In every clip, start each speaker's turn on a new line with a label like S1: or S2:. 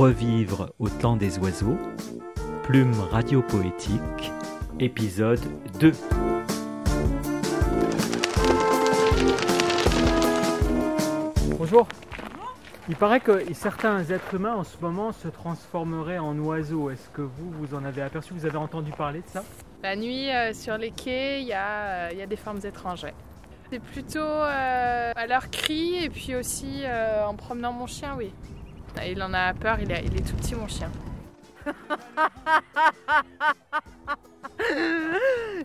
S1: Revivre au temps des oiseaux, Plume radiopoétique, épisode 2.
S2: Bonjour. Il paraît que certains êtres humains en ce moment se transformeraient en oiseaux. Est-ce que vous, vous en avez aperçu Vous avez entendu parler de ça?
S3: La nuit, euh, sur les quais, il y, a, euh, il y a des formes étranges. ouais. C'est plutôt euh, à leur cri et puis aussi euh, en promenant mon chien, oui. Il en a peur, il est, il est tout petit, mon chien.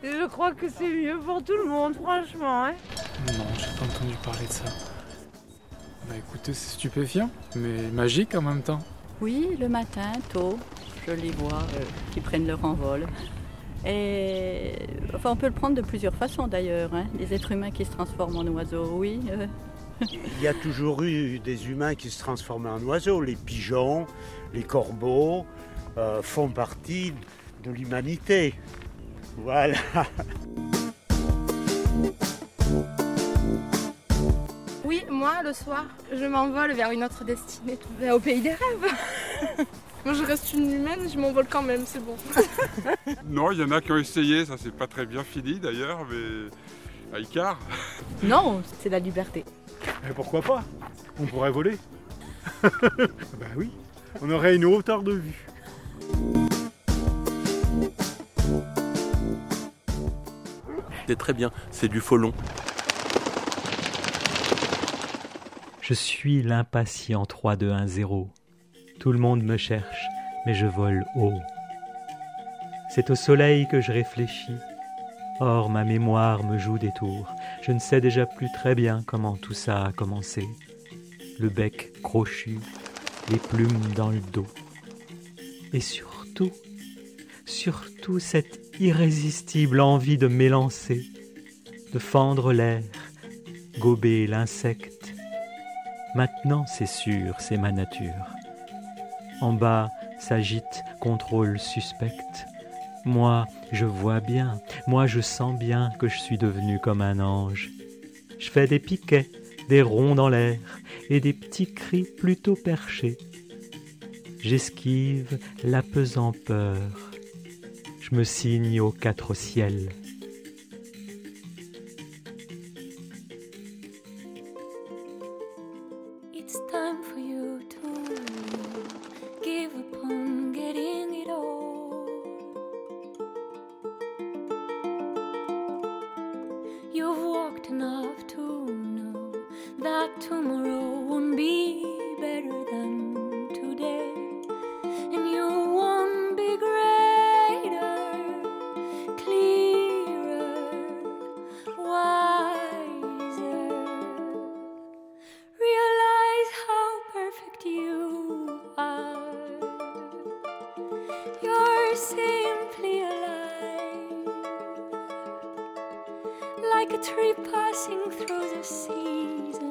S4: Je crois que c'est mieux pour tout le monde, franchement. Hein
S5: Non, j'ai pas entendu parler de ça. Bah écoutez, c'est stupéfiant, mais magique en même temps.
S6: Oui, le matin, tôt, je les vois euh, qui prennent leur envol. Et enfin, on peut le prendre de plusieurs façons d'ailleurs. hein. Les êtres humains qui se transforment en oiseaux, oui. euh,
S7: Il y a toujours eu des humains qui se transformaient en oiseaux. Les pigeons, les corbeaux euh, font partie de l'humanité. Voilà.
S8: Oui, moi, le soir, je m'envole vers une autre destinée, au pays des rêves. moi, je reste une humaine, je m'envole quand même, c'est bon.
S9: Non, il y en a qui ont essayé, ça s'est pas très bien fini d'ailleurs, mais à Icar.
S4: Non, c'est la liberté.
S10: Mais pourquoi pas? On pourrait voler. bah oui, on aurait une hauteur de vue.
S11: C'est très bien, c'est du folon.
S1: Je suis l'impatient 3210. Tout le monde me cherche, mais je vole haut. C'est au soleil que je réfléchis. Or, ma mémoire me joue des tours. Je ne sais déjà plus très bien comment tout ça a commencé. Le bec crochu, les plumes dans le dos. Et surtout, surtout cette irrésistible envie de m'élancer, de fendre l'air, gober l'insecte. Maintenant, c'est sûr, c'est ma nature. En bas s'agite contrôle suspecte. Moi, je vois bien, moi je sens bien que je suis devenu comme un ange. Je fais des piquets, des ronds dans l'air et des petits cris plutôt perchés. J'esquive la pesanteur. Je me signe aux quatre ciels.
S12: Tomorrow won't be better than today, and you won't be greater, clearer, wiser. Realize how perfect you are. You're simply alive, like a tree passing through the seasons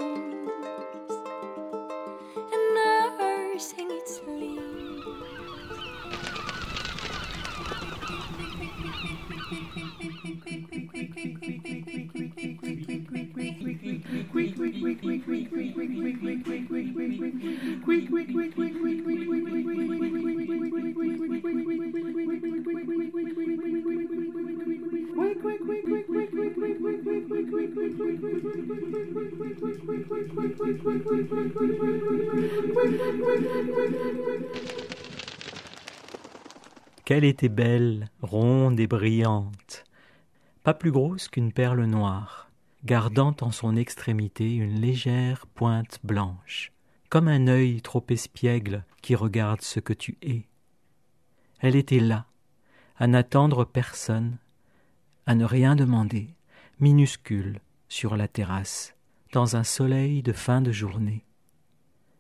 S1: Qu'elle était belle, ronde et brillante, pas plus grosse qu'une perle noire, gardant en son extrémité une légère pointe blanche, comme un œil trop espiègle qui regarde ce que tu es. Elle était là, à n'attendre personne, à ne rien demander, minuscule, sur la terrasse, dans un soleil de fin de journée,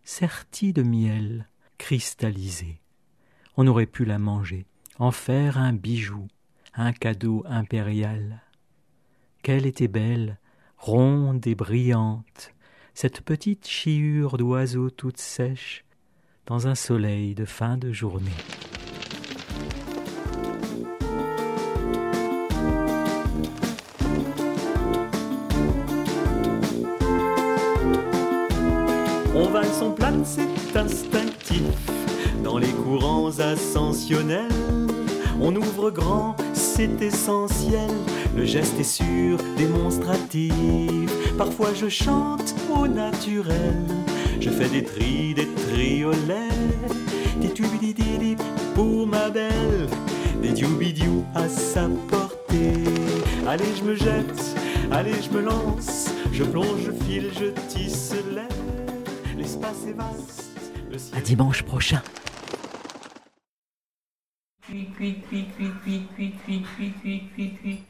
S1: sertie de miel cristallisé. On aurait pu la manger, en faire un bijou, un cadeau impérial. Qu'elle était belle, ronde et brillante, cette petite chiure d'oiseau toute sèche, dans un soleil de fin de journée. On valse, on plane, c'est instinctif. dans les courants ascensionnels. On ouvre grand, c'est essentiel. Le geste est sûr, démonstratif. Parfois je chante au naturel. Je fais des tris, des triolets. Des tubidididip pour ma belle. Des dioubidiou à sa portée. Allez, je me jette, allez, je me lance. Je plonge, je file, je tisse l'air. L'espace est vaste. Le ciel
S13: À dimanche prochain.
S14: creak, creak, creak, creak, creak, creak, creak, creak, creak, creak.